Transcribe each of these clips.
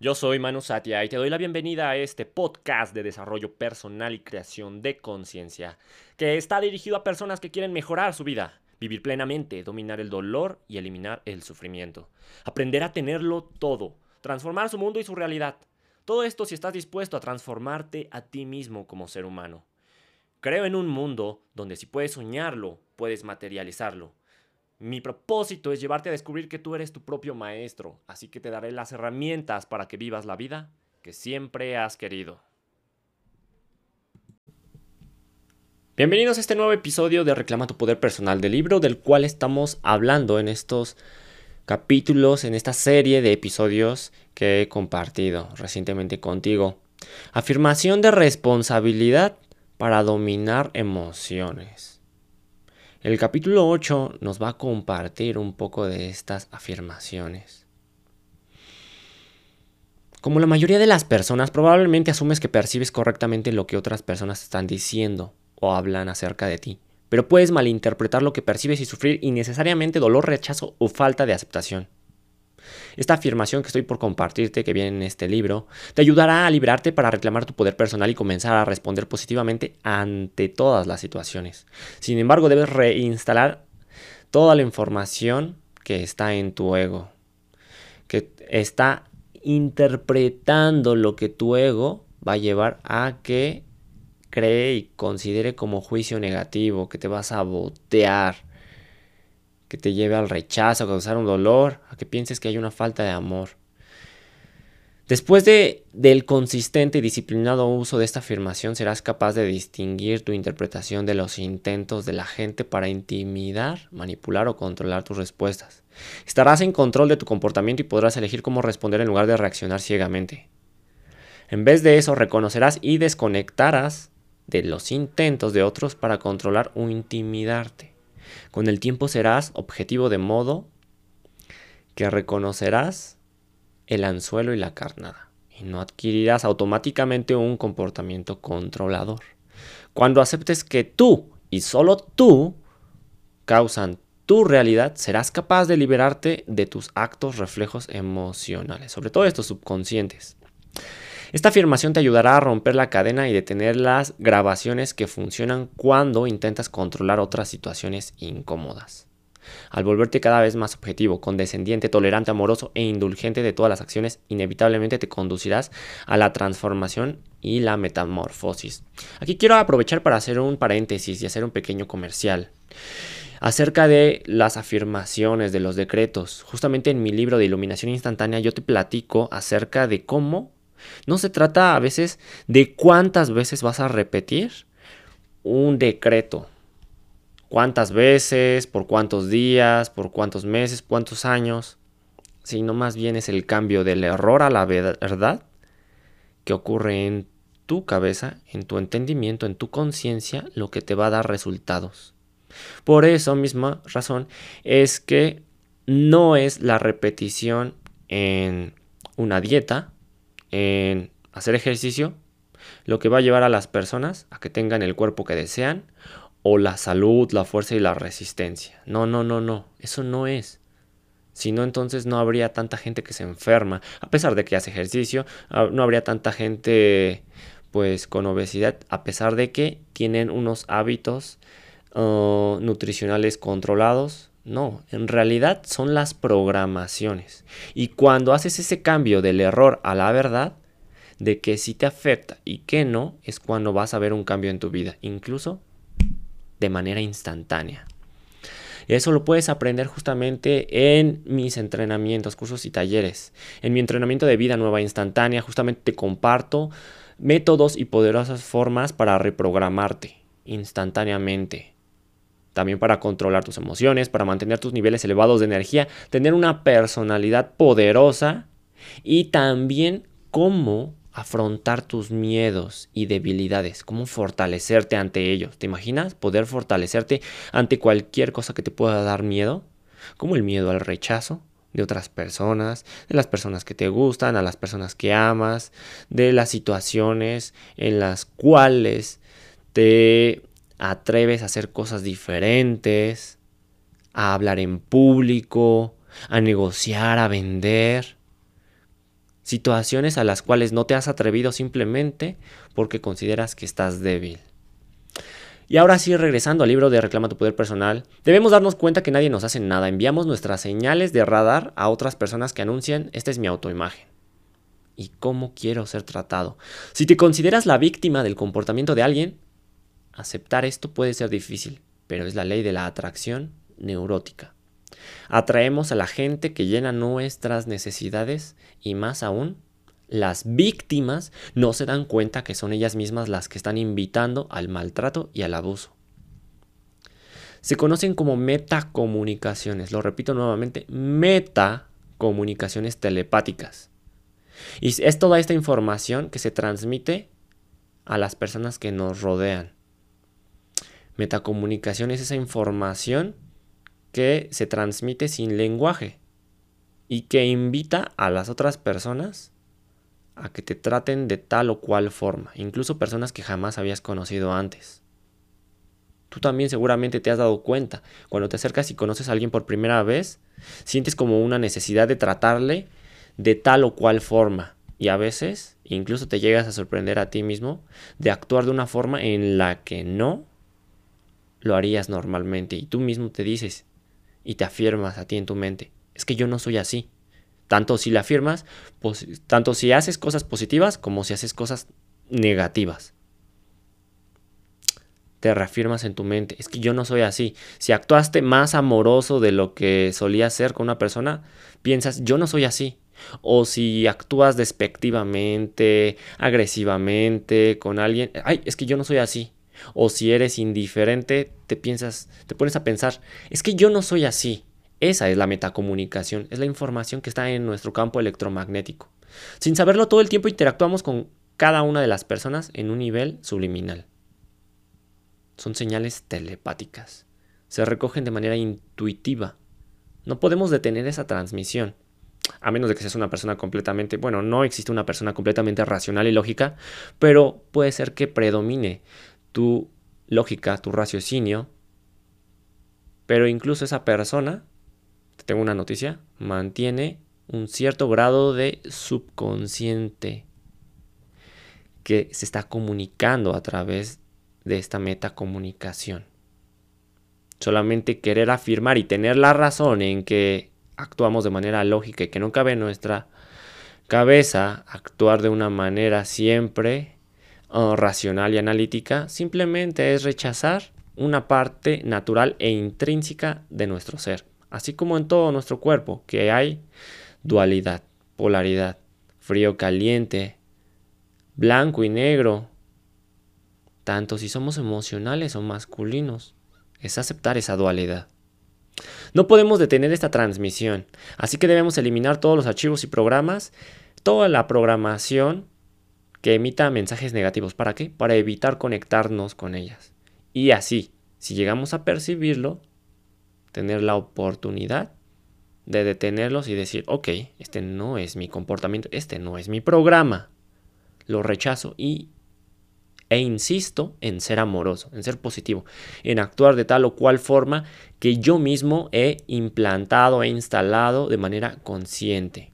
Yo soy Manu Satia y te doy la bienvenida a este podcast de desarrollo personal y creación de conciencia, que está dirigido a personas que quieren mejorar su vida, vivir plenamente, dominar el dolor y eliminar el sufrimiento, aprender a tenerlo todo, transformar su mundo y su realidad. Todo esto si estás dispuesto a transformarte a ti mismo como ser humano. Creo en un mundo donde si puedes soñarlo, puedes materializarlo. Mi propósito es llevarte a descubrir que tú eres tu propio maestro, así que te daré las herramientas para que vivas la vida que siempre has querido. Bienvenidos a este nuevo episodio de Reclama tu Poder Personal del libro del cual estamos hablando en estos capítulos, en esta serie de episodios que he compartido recientemente contigo. Afirmación de responsabilidad para dominar emociones. El capítulo 8 nos va a compartir un poco de estas afirmaciones. Como la mayoría de las personas, probablemente asumes que percibes correctamente lo que otras personas están diciendo o hablan acerca de ti, pero puedes malinterpretar lo que percibes y sufrir innecesariamente dolor, rechazo o falta de aceptación. Esta afirmación que estoy por compartirte, que viene en este libro, te ayudará a liberarte para reclamar tu poder personal y comenzar a responder positivamente ante todas las situaciones. Sin embargo, debes reinstalar toda la información que está en tu ego, que está interpretando lo que tu ego va a llevar a que cree y considere como juicio negativo, que te vas a botear, que te lleve al rechazo, a causar un dolor, a que pienses que hay una falta de amor. Después de, del consistente y disciplinado uso de esta afirmación, serás capaz de distinguir tu interpretación de los intentos de la gente para intimidar, manipular o controlar tus respuestas. Estarás en control de tu comportamiento y podrás elegir cómo responder en lugar de reaccionar ciegamente. En vez de eso, reconocerás y desconectarás de los intentos de otros para controlar o intimidarte. Con el tiempo serás objetivo de modo que reconocerás el anzuelo y la carnada y no adquirirás automáticamente un comportamiento controlador. Cuando aceptes que tú y solo tú causan tu realidad, serás capaz de liberarte de tus actos reflejos emocionales, sobre todo estos subconscientes. Esta afirmación te ayudará a romper la cadena y detener las grabaciones que funcionan cuando intentas controlar otras situaciones incómodas. Al volverte cada vez más objetivo, condescendiente, tolerante, amoroso e indulgente de todas las acciones, inevitablemente te conducirás a la transformación y la metamorfosis. Aquí quiero aprovechar para hacer un paréntesis y hacer un pequeño comercial acerca de las afirmaciones, de los decretos. Justamente en mi libro de iluminación instantánea yo te platico acerca de cómo no se trata a veces de cuántas veces vas a repetir un decreto. Cuántas veces, por cuántos días, por cuántos meses, cuántos años. Sino más bien es el cambio del error a la verdad que ocurre en tu cabeza, en tu entendimiento, en tu conciencia, lo que te va a dar resultados. Por eso misma razón es que no es la repetición en una dieta, en hacer ejercicio, lo que va a llevar a las personas a que tengan el cuerpo que desean o la salud, la fuerza y la resistencia. No, no, no, no, eso no es. Si no, entonces no habría tanta gente que se enferma, a pesar de que hace ejercicio, ah, no habría tanta gente pues con obesidad, a pesar de que tienen unos hábitos ah, nutricionales controlados, no, en realidad son las programaciones. Y cuando haces ese cambio del error a la verdad, de que sí te afecta y que no, es cuando vas a ver un cambio en tu vida, incluso de manera instantánea. Eso lo puedes aprender justamente en mis entrenamientos, cursos y talleres. En mi entrenamiento de vida nueva instantánea, justamente te comparto métodos y poderosas formas para reprogramarte instantáneamente también para controlar tus emociones, para mantener tus niveles elevados de energía, tener una personalidad poderosa y también cómo afrontar tus miedos y debilidades, cómo fortalecerte ante ellos. ¿Te imaginas poder fortalecerte ante cualquier cosa que te pueda dar miedo? Como el miedo al rechazo de otras personas, de las personas que te gustan, a las personas que amas, de las situaciones en las cuales te atreves a hacer cosas diferentes, a hablar en público, a negociar, a vender. situaciones a las cuales no te has atrevido simplemente porque consideras que estás débil. Y ahora sí, regresando al libro de Reclama tu poder personal, debemos darnos cuenta que nadie nos hace nada. Enviamos nuestras señales de radar a otras personas que anuncian, esta es mi autoimagen. ¿Y cómo quiero ser tratado? Si te consideras la víctima del comportamiento de alguien, aceptar esto puede ser difícil, pero es la ley de la atracción neurótica. Atraemos a la gente que llena nuestras necesidades y más aún las víctimas no se dan cuenta que son ellas mismas las que están invitando al maltrato y al abuso. Se conocen como metacomunicaciones, lo repito nuevamente, metacomunicaciones telepáticas. Y es toda esta información que se transmite a las personas que nos rodean. Metacomunicación es esa información que se transmite sin lenguaje y que invita a las otras personas a que te traten de tal o cual forma, incluso personas que jamás habías conocido antes. Tú también seguramente te has dado cuenta, cuando te acercas y conoces a alguien por primera vez, sientes como una necesidad de tratarle de tal o cual forma. Y a veces incluso te llegas a sorprender a ti mismo de actuar de una forma en la que no lo harías normalmente. Y tú mismo te dices y te afirmas a ti en tu mente, es que yo no soy así. Tanto si la afirmas, tanto si haces cosas positivas como si haces cosas negativas. Te reafirmas en tu mente, es que yo no soy así. Si actuaste más amoroso de lo que solías ser con una persona, piensas, yo no soy así. O si actúas despectivamente, agresivamente con alguien, ay, es que yo no soy así. O si eres indiferente, te piensas, te pones a pensar, es que yo no soy así. Esa es la metacomunicación, es la información que está en nuestro campo electromagnético. Sin saberlo todo el tiempo interactuamos con cada una de las personas en un nivel subliminal. Son señales telepáticas. Se recogen de manera intuitiva. No podemos detener esa transmisión. A menos de que seas una persona completamente, bueno, no existe una persona completamente racional y lógica, pero puede ser que predomine tu lógica, tu raciocinio, pero incluso esa persona tengo una noticia, mantiene un cierto grado de subconsciente que se está comunicando a través de esta metacomunicación. Solamente querer afirmar y tener la razón en que actuamos de manera lógica y que no cabe en nuestra cabeza actuar de una manera siempre racional y analítica, simplemente es rechazar una parte natural e intrínseca de nuestro ser así como en todo nuestro cuerpo, que hay dualidad, polaridad, frío, caliente, blanco y negro, tanto si somos emocionales o masculinos, es aceptar esa dualidad. No podemos detener esta transmisión, así que debemos eliminar todos los archivos y programas, toda la programación que emita mensajes negativos. ¿Para qué? Para evitar conectarnos con ellas. Y así, si llegamos a percibirlo, tener la oportunidad de detenerlos y decir, ok, este no es mi comportamiento, este no es mi programa. Lo rechazo y e insisto en ser amoroso, en ser positivo, en actuar de tal o cual forma que yo mismo he implantado, he instalado de manera consciente.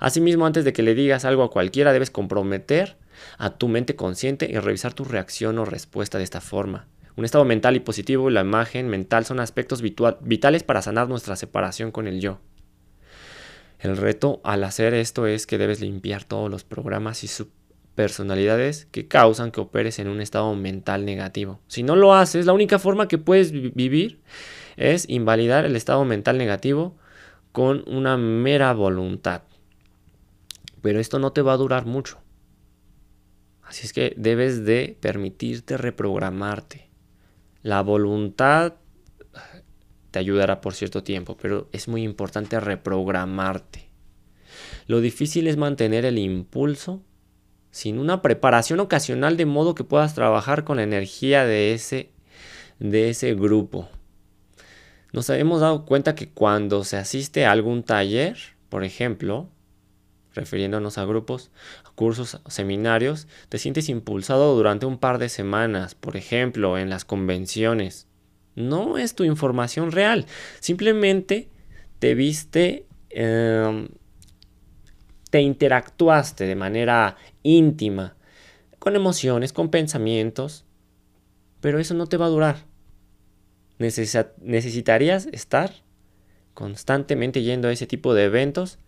Asimismo, antes de que le digas algo a cualquiera, debes comprometer a tu mente consciente y revisar tu reacción o respuesta de esta forma. Un estado mental y positivo y la imagen mental son aspectos vitales para sanar nuestra separación con el yo. El reto al hacer esto es que debes limpiar todos los programas y subpersonalidades que causan que operes en un estado mental negativo. Si no lo haces, la única forma que puedes vivir es invalidar el estado mental negativo con una mera voluntad. Pero esto no te va a durar mucho. Así es que debes de permitirte reprogramarte. La voluntad te ayudará por cierto tiempo, pero es muy importante reprogramarte. Lo difícil es mantener el impulso sin una preparación ocasional de modo que puedas trabajar con la energía de ese, de ese grupo. Nos hemos dado cuenta que cuando se asiste a algún taller, por ejemplo, refiriéndonos a grupos, a cursos, seminarios, te sientes impulsado durante un par de semanas, por ejemplo, en las convenciones. No es tu información real, simplemente te viste, em, te interactuaste de manera íntima con emociones, con pensamientos, pero eso no te va a durar. necesitarías estar constantemente yendo a ese tipo de eventos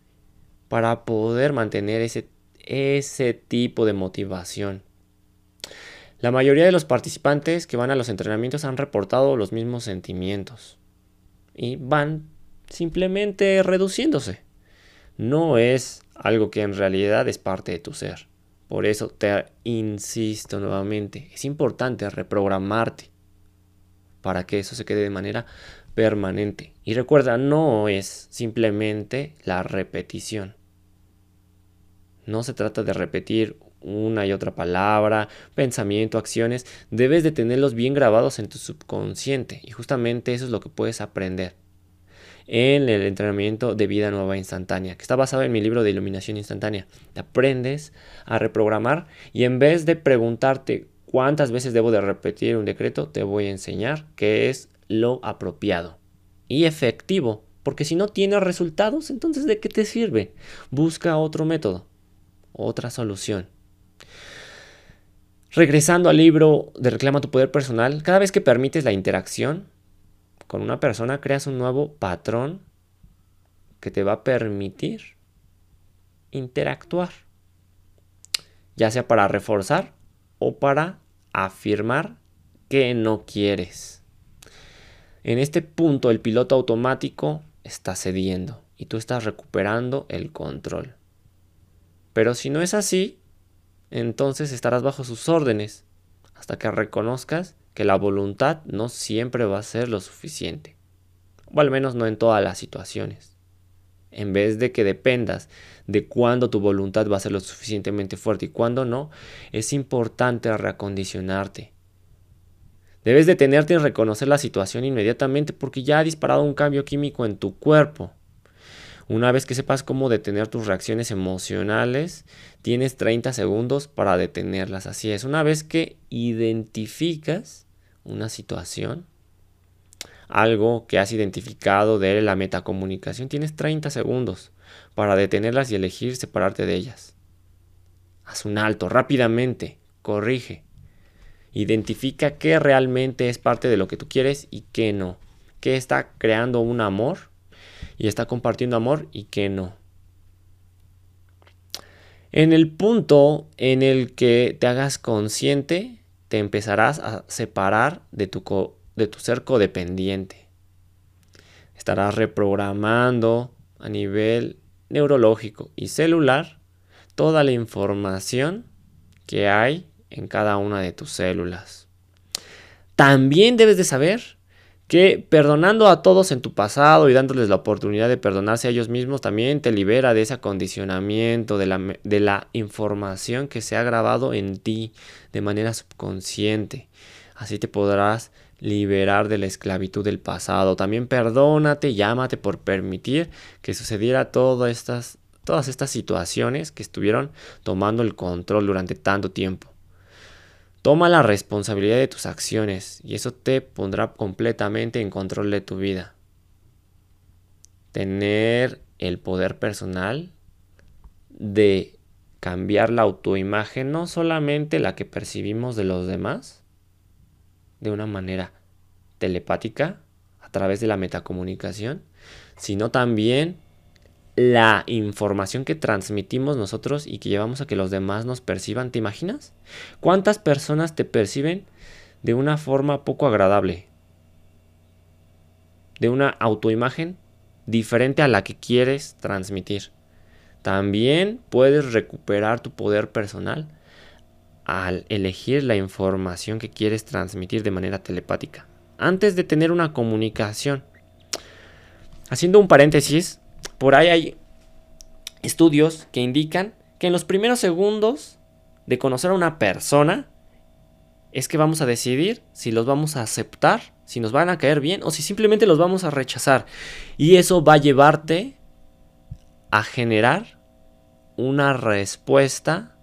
para poder mantener ese, ese tipo de motivación. La mayoría de los participantes que van a los entrenamientos han reportado los mismos sentimientos y van simplemente reduciéndose. No es algo que en realidad es parte de tu ser. Por eso te insisto nuevamente, es importante reprogramarte para que eso se quede de manera permanente. Y recuerda, no es simplemente la repetición. No se trata de repetir una y otra palabra, pensamiento, acciones. Debes de tenerlos bien grabados en tu subconsciente. Y justamente eso es lo que puedes aprender en el entrenamiento de vida nueva instantánea, que está basado en mi libro de iluminación instantánea. Te aprendes a reprogramar y en vez de preguntarte cuántas veces debo de repetir un decreto, te voy a enseñar qué es lo apropiado y efectivo. Porque si no tienes resultados, entonces ¿de qué te sirve? Busca otro método, otra solución. Regresando al libro de Reclama tu Poder Personal, cada vez que permites la interacción, con una persona creas un nuevo patrón que te va a permitir interactuar, ya sea para reforzar o para afirmar que no quieres. En este punto el piloto automático está cediendo y tú estás recuperando el control. Pero si no es así, entonces estarás bajo sus órdenes hasta que reconozcas que la voluntad no siempre va a ser lo suficiente, o al menos no en todas las situaciones. En vez de que dependas de cuándo tu voluntad va a ser lo suficientemente fuerte y cuándo no, es importante reacondicionarte. Debes detenerte y reconocer la situación inmediatamente porque ya ha disparado un cambio químico en tu cuerpo. Una vez que sepas cómo detener tus reacciones emocionales, tienes 30 segundos para detenerlas. Así es, una vez que identificas una situación, algo que has identificado de la metacomunicación, tienes 30 segundos para detenerlas y elegir separarte de ellas. Haz un alto rápidamente, corrige. Identifica qué realmente es parte de lo que tú quieres y qué no. Qué está creando un amor y está compartiendo amor y qué no. En el punto en el que te hagas consciente te empezarás a separar de tu, de tu ser codependiente. Estarás reprogramando a nivel neurológico y celular toda la información que hay en cada una de tus células. También debes de saber que perdonando a todos en tu pasado y dándoles la oportunidad de perdonarse a ellos mismos, también te libera de ese acondicionamiento, de la, información que se ha grabado en ti de manera subconsciente. Así te podrás liberar de la esclavitud del pasado. También perdónate, llámate por permitir que sucediera todas estas, todas estas situaciones que estuvieron tomando el control durante tanto tiempo. Toma la responsabilidad de tus acciones y eso te pondrá completamente en control de tu vida. Tener el poder personal de cambiar la autoimagen, no solamente la que percibimos de los demás, de una manera telepática, a través de la metacomunicación, sino también la información que transmitimos nosotros y que llevamos a que los demás nos perciban. ¿Te imaginas? ¿Cuántas personas te perciben de una forma poco agradable? De una autoimagen diferente a la que quieres transmitir. También puedes recuperar tu poder personal al elegir la información que quieres transmitir de manera telepática. Antes de tener una comunicación. Haciendo un paréntesis, por ahí hay estudios que indican que en los primeros segundos de conocer a una persona es que vamos a decidir si los vamos a aceptar, si nos van a caer bien o si simplemente los vamos a rechazar. Y eso va a llevarte a generar una respuesta,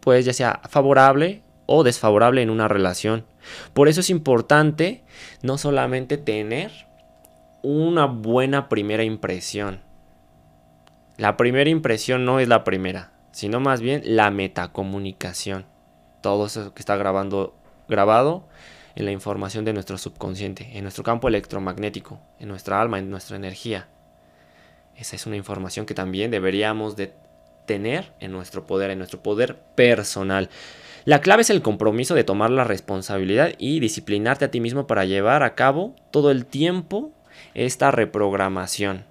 pues ya sea favorable o desfavorable en una relación. Por eso es importante no solamente tener una buena primera impresión, La primera impresión no es la primera, sino más bien la metacomunicación. Todo eso que está grabando, grabado en la información de nuestro subconsciente, en nuestro campo electromagnético, en nuestra alma, en nuestra energía. Esa es una información que también deberíamos de tener en nuestro poder, en nuestro poder personal. La clave es el compromiso de tomar la responsabilidad y disciplinarte a ti mismo para llevar a cabo todo el tiempo esta reprogramación.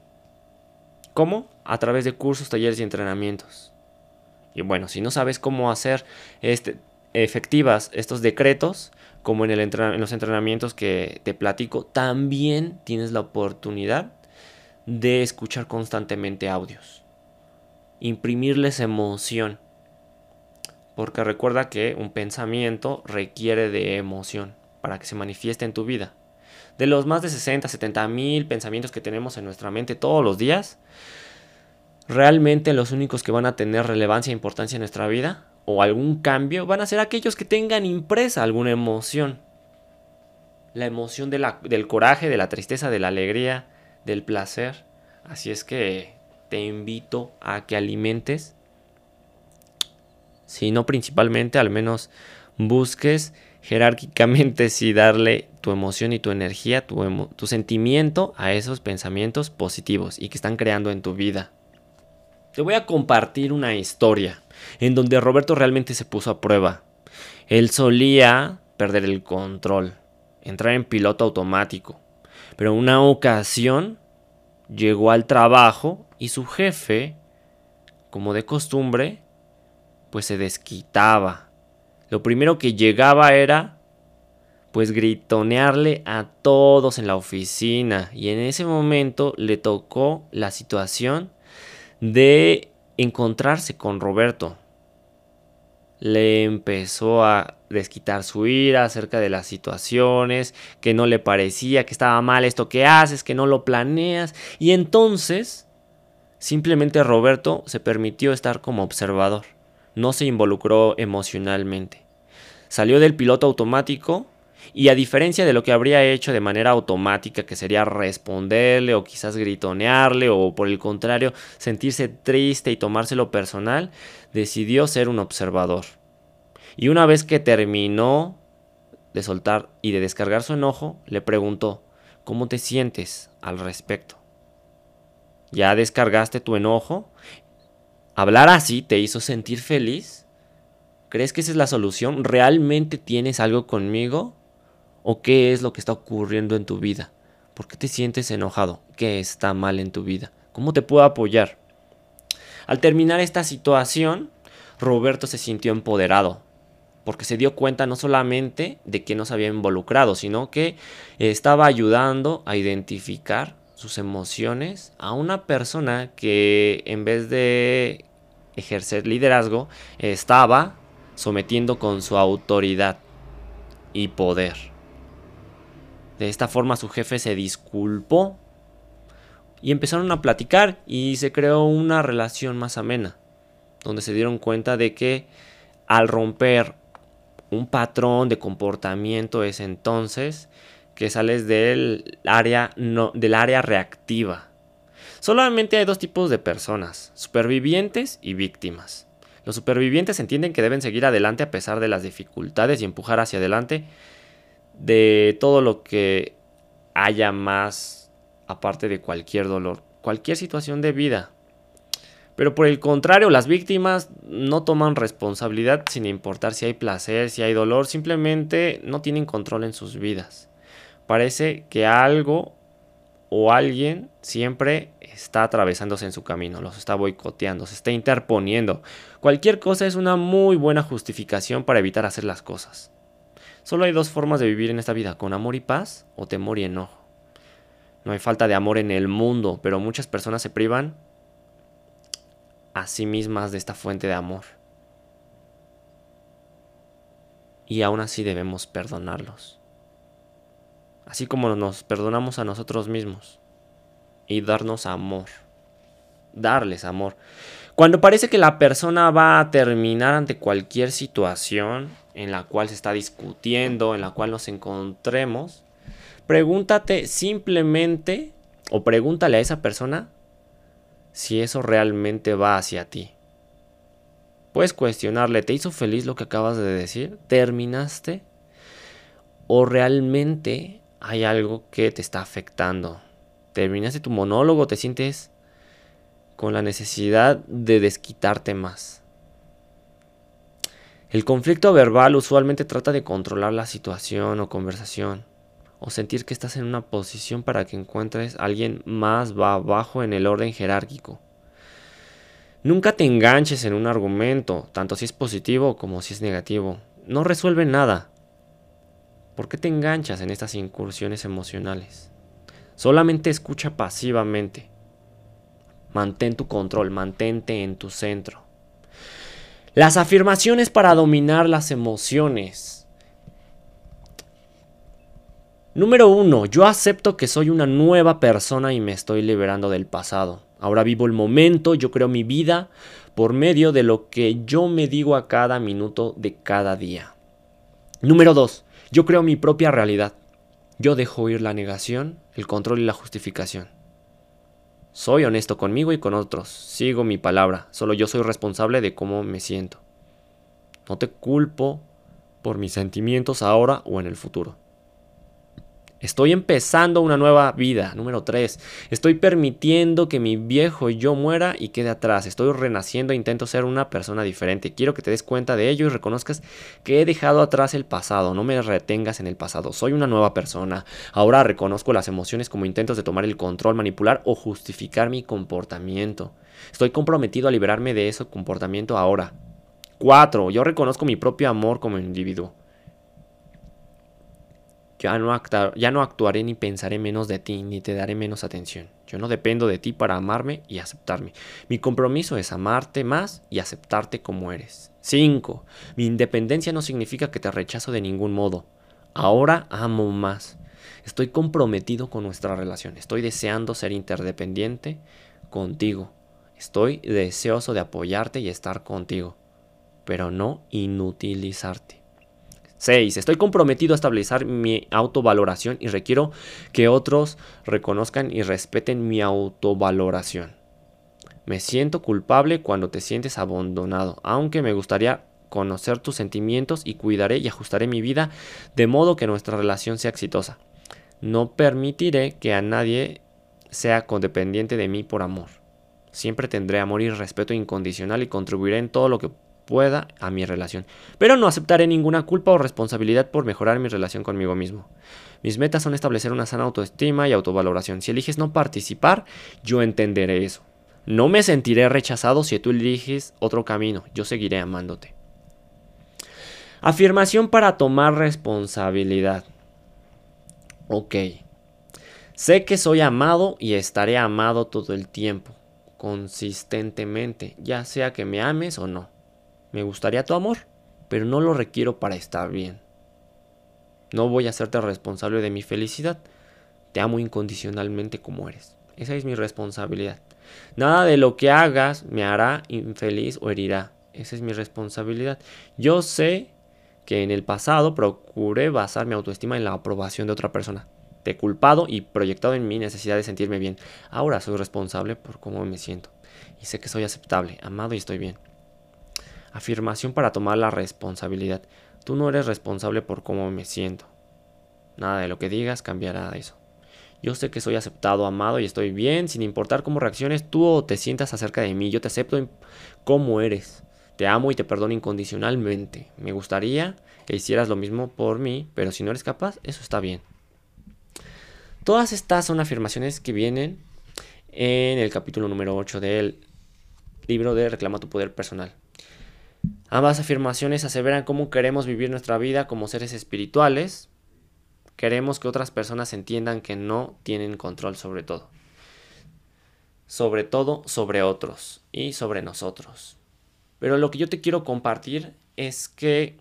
¿Cómo? A través de cursos, talleres y entrenamientos. Y bueno, si no sabes cómo hacer este, efectivas estos decretos, como en, los entrenamientos que te platico, también tienes la oportunidad de escuchar constantemente audios. Imprimirles emoción. Porque recuerda que un pensamiento requiere de emoción para que se manifieste en tu vida. De los más de 60, 70 mil pensamientos que tenemos en nuestra mente todos los días, realmente los únicos que van a tener relevancia e importancia en nuestra vida o algún cambio van a ser aquellos que tengan impresa alguna emoción. La emoción del coraje, de la tristeza, de la alegría, del placer. Así es que te invito a que alimentes, si no principalmente, al menos busques jerárquicamente si darle tu emoción y tu energía, tu, tu sentimiento a esos pensamientos positivos y que están creando en tu vida. Te voy a compartir una historia en donde Roberto realmente se puso a prueba. Él solía perder el control, entrar en piloto automático, pero una ocasión llegó al trabajo y su jefe, como de costumbre, pues se desquitaba. Lo primero que llegaba era pues gritonearle a todos en la oficina y en ese momento le tocó la situación de encontrarse con Roberto. Le empezó a desquitar su ira acerca de las situaciones, que no le parecía, que estaba mal esto que haces, que no lo planeas. Y entonces, simplemente Roberto se permitió estar como observador. No se involucró emocionalmente. Salió del piloto automático y a diferencia de lo que habría hecho de manera automática, que sería responderle o quizás gritonearle o por el contrario sentirse triste y tomárselo personal, decidió ser un observador. Y una vez que terminó de soltar y de descargar su enojo, le preguntó, ¿cómo te sientes al respecto? ¿Ya descargaste tu enojo? ¿Hablar así te hizo sentir feliz? ¿Crees que esa es la solución? ¿Realmente tienes algo conmigo? ¿O qué es lo que está ocurriendo en tu vida? ¿Por qué te sientes enojado? ¿Qué está mal en tu vida? ¿Cómo te puedo apoyar? Al terminar esta situación, Roberto se sintió empoderado, porque se dio cuenta no solamente de que no se había involucrado, sino que estaba ayudando a identificar sus emociones a una persona que en vez de ejercer liderazgo estaba sometiendo con su autoridad y poder. De esta forma su jefe se disculpó y empezaron a platicar y se creó una relación más amena, donde se dieron cuenta de que al romper un patrón de comportamiento es entonces que sales del área, no, del área reactiva. Solamente hay dos tipos de personas, supervivientes y víctimas. Los supervivientes entienden que deben seguir adelante a pesar de las dificultades y empujar hacia adelante de todo lo que haya más aparte de cualquier dolor, cualquier situación de vida. Pero por el contrario, las víctimas no toman responsabilidad sin importar si hay placer, si hay dolor, simplemente no tienen control en sus vidas. Parece que algo o alguien siempre está atravesándose en su camino, los está boicoteando, se está interponiendo. Cualquier cosa es una muy buena justificación para evitar hacer las cosas. Solo hay dos formas de vivir en esta vida, con amor y paz o temor y enojo. No hay falta de amor en el mundo, pero muchas personas se privan a sí mismas de esta fuente de amor. Y aún así debemos perdonarlos. Así como nos perdonamos a nosotros mismos. Y darnos amor. Darles amor. Cuando parece que la persona va a terminar ante cualquier situación, en la cual se está discutiendo, en la cual nos encontremos, pregúntate simplemente o pregúntale a esa persona si eso realmente va hacia ti. Puedes cuestionarle, ¿te hizo feliz lo que acabas de decir? ¿Terminaste? ¿O realmente hay algo que te está afectando? ¿Terminaste tu monólogo? ¿Te sientes con la necesidad de desquitarte más? El conflicto verbal usualmente trata de controlar la situación o conversación o sentir que estás en una posición para que encuentres a alguien más abajo en el orden jerárquico. Nunca te enganches en un argumento, tanto si es positivo como si es negativo. No resuelve nada. ¿Por qué te enganchas en estas incursiones emocionales? Solamente escucha pasivamente. Mantén tu control, mantente en tu centro. Las afirmaciones para dominar las emociones. Número 1. Yo acepto que soy una nueva persona y me estoy liberando del pasado. Ahora vivo el momento, yo creo mi vida por medio de lo que yo me digo a cada minuto de cada día. Número 2. Yo creo mi propia realidad. Yo dejo ir la negación, el control y la justificación. Soy honesto conmigo y con otros. Sigo mi palabra. Solo yo soy responsable de cómo me siento. No te culpo por mis sentimientos ahora o en el futuro. Estoy empezando una nueva vida. Número 3. Estoy permitiendo que mi viejo yo muera y quede atrás. Estoy renaciendo e intento ser una persona diferente. Quiero que te des cuenta de ello y reconozcas que he dejado atrás el pasado. No me retengas en el pasado. Soy una nueva persona. Ahora reconozco las emociones como intentos de tomar el control, manipular o justificar mi comportamiento. Estoy comprometido a liberarme de ese comportamiento ahora. 4. Yo reconozco mi propio amor como individuo. Ya no, actuaré ni pensaré menos de ti, ni te daré menos atención. Yo no dependo de ti para amarme y aceptarme. Mi compromiso es amarte más y aceptarte como eres. 5. Mi independencia no significa que te rechazo de ningún modo. Ahora amo más. Estoy comprometido con nuestra relación. Estoy deseando ser interdependiente contigo. Estoy deseoso de apoyarte y estar contigo, pero no inutilizarte. 6. Estoy comprometido a establecer mi autovaloración y requiero que otros reconozcan y respeten mi autovaloración. Me siento culpable cuando te sientes abandonado, aunque me gustaría conocer tus sentimientos y cuidaré y ajustaré mi vida de modo que nuestra relación sea exitosa. No permitiré que a nadie sea codependiente de mí por amor. Siempre tendré amor y respeto incondicional y contribuiré en todo lo que pueda a mi relación. Pero no aceptaré ninguna culpa o responsabilidad por mejorar mi relación conmigo mismo. Mis metas son establecer una sana autoestima y autovaloración. Si eliges no participar, yo entenderé eso. No me sentiré rechazado si tú eliges otro camino. Yo seguiré amándote. Afirmación para tomar responsabilidad. Ok. Sé que soy amado y estaré amado todo el tiempo, consistentemente, ya sea que me ames o no. Me gustaría tu amor, pero no lo requiero para estar bien. No voy a hacerte responsable de mi felicidad. Te amo incondicionalmente como eres. Esa es mi responsabilidad. Nada de lo que hagas me hará infeliz o herirá. Esa es mi responsabilidad. Yo sé que en el pasado procuré basar mi autoestima en la aprobación de otra persona. Te he culpado y proyectado en mi necesidad de sentirme bien. Ahora soy responsable por cómo me siento. Y sé que soy aceptable, amado y estoy bien. Afirmación para tomar la responsabilidad. Tú no eres responsable por cómo me siento. Nada de lo que digas cambiará eso. Yo sé que soy aceptado, amado y estoy bien, sin importar cómo reacciones tú o te sientas acerca de mí. Yo te acepto como eres. Te amo y te perdono incondicionalmente. Me gustaría que hicieras lo mismo por mí, pero si no eres capaz, eso está bien. Todas estas son afirmaciones que vienen en el capítulo número 8 del libro de Reclama tu Poder Personal. Ambas afirmaciones aseveran cómo queremos vivir nuestra vida como seres espirituales. Queremos que otras personas entiendan que no tienen control sobre todo. Sobre todo sobre otros y sobre nosotros. Pero lo que yo te quiero compartir es que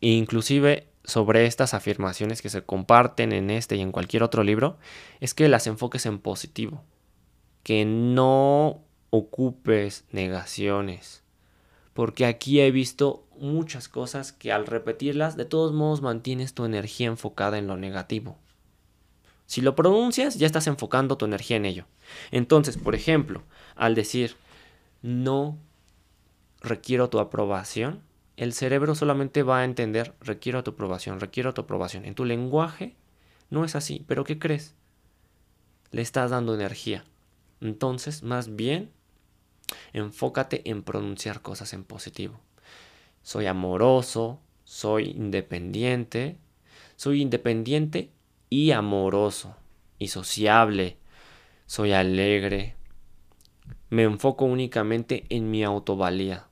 inclusive sobre estas afirmaciones que se comparten en este y en cualquier otro libro, es que las enfoques en positivo. Que no ocupes negaciones porque aquí he visto muchas cosas que al repetirlas de todos modos mantienes tu energía enfocada en lo negativo. Si lo pronuncias, ya estás enfocando tu energía en ello. Entonces, por ejemplo, al decir no requiero tu aprobación, el cerebro solamente va a entender requiero tu aprobación, requiero tu aprobación. En tu lenguaje no es así, pero ¿qué crees? Le estás dando energía. Entonces, más bien, enfócate en pronunciar cosas en positivo. Soy amoroso, soy independiente, soy independiente y amoroso y sociable, soy alegre. Me enfoco únicamente en mi autovalía.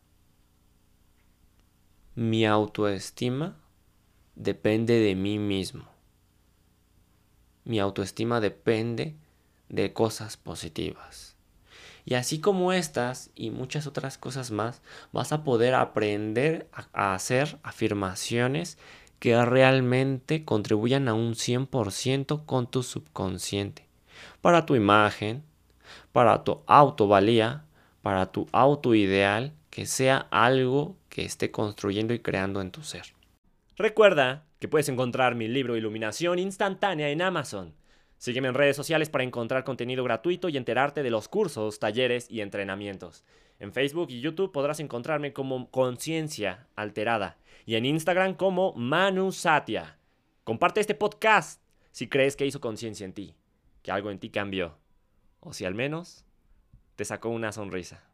Mi autoestima depende de mí mismo. Mi autoestima depende de cosas positivas. Y así como estas y muchas otras cosas más, vas a poder aprender a hacer afirmaciones que realmente contribuyan a un 100% con tu subconsciente, para tu imagen, para tu autovalía, para tu autoideal, que sea algo que esté construyendo y creando en tu ser. Recuerda que puedes encontrar mi libro Iluminación Instantánea en Amazon. Sígueme en redes sociales para encontrar contenido gratuito y enterarte de los cursos, talleres y entrenamientos. En Facebook y YouTube podrás encontrarme como Conciencia Alterada y en Instagram como Manu Satya. Comparte este podcast si crees que hizo conciencia en ti, que algo en ti cambió, o si al menos te sacó una sonrisa.